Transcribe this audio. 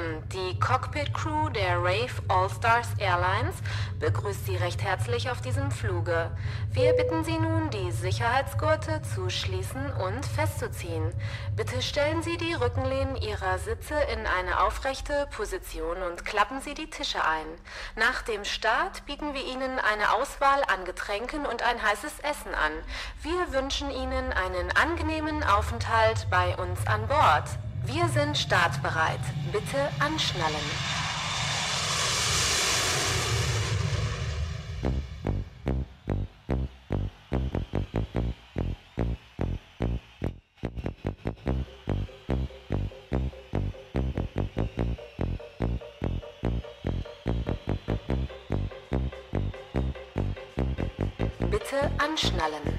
und Herren, die Cockpit Crew der Rave All-Stars Airlines begrüßt Sie recht herzlich auf diesem Fluge. Wir bitten Sie nun, die Sicherheitsgurte zu schließen und festzuziehen. Bitte stellen Sie die Rückenlehnen Ihrer Sitze in eine aufrechte Position und klappen Sie die Tische ein. Nach dem Start bieten wir Ihnen eine Auswahl an Getränken und ein heißes Essen an. Wir wünschen Ihnen einen angenehmen Aufenthalt bei uns an Bord. Wir sind startbereit. Bitte anschnallen. Bitte anschnallen.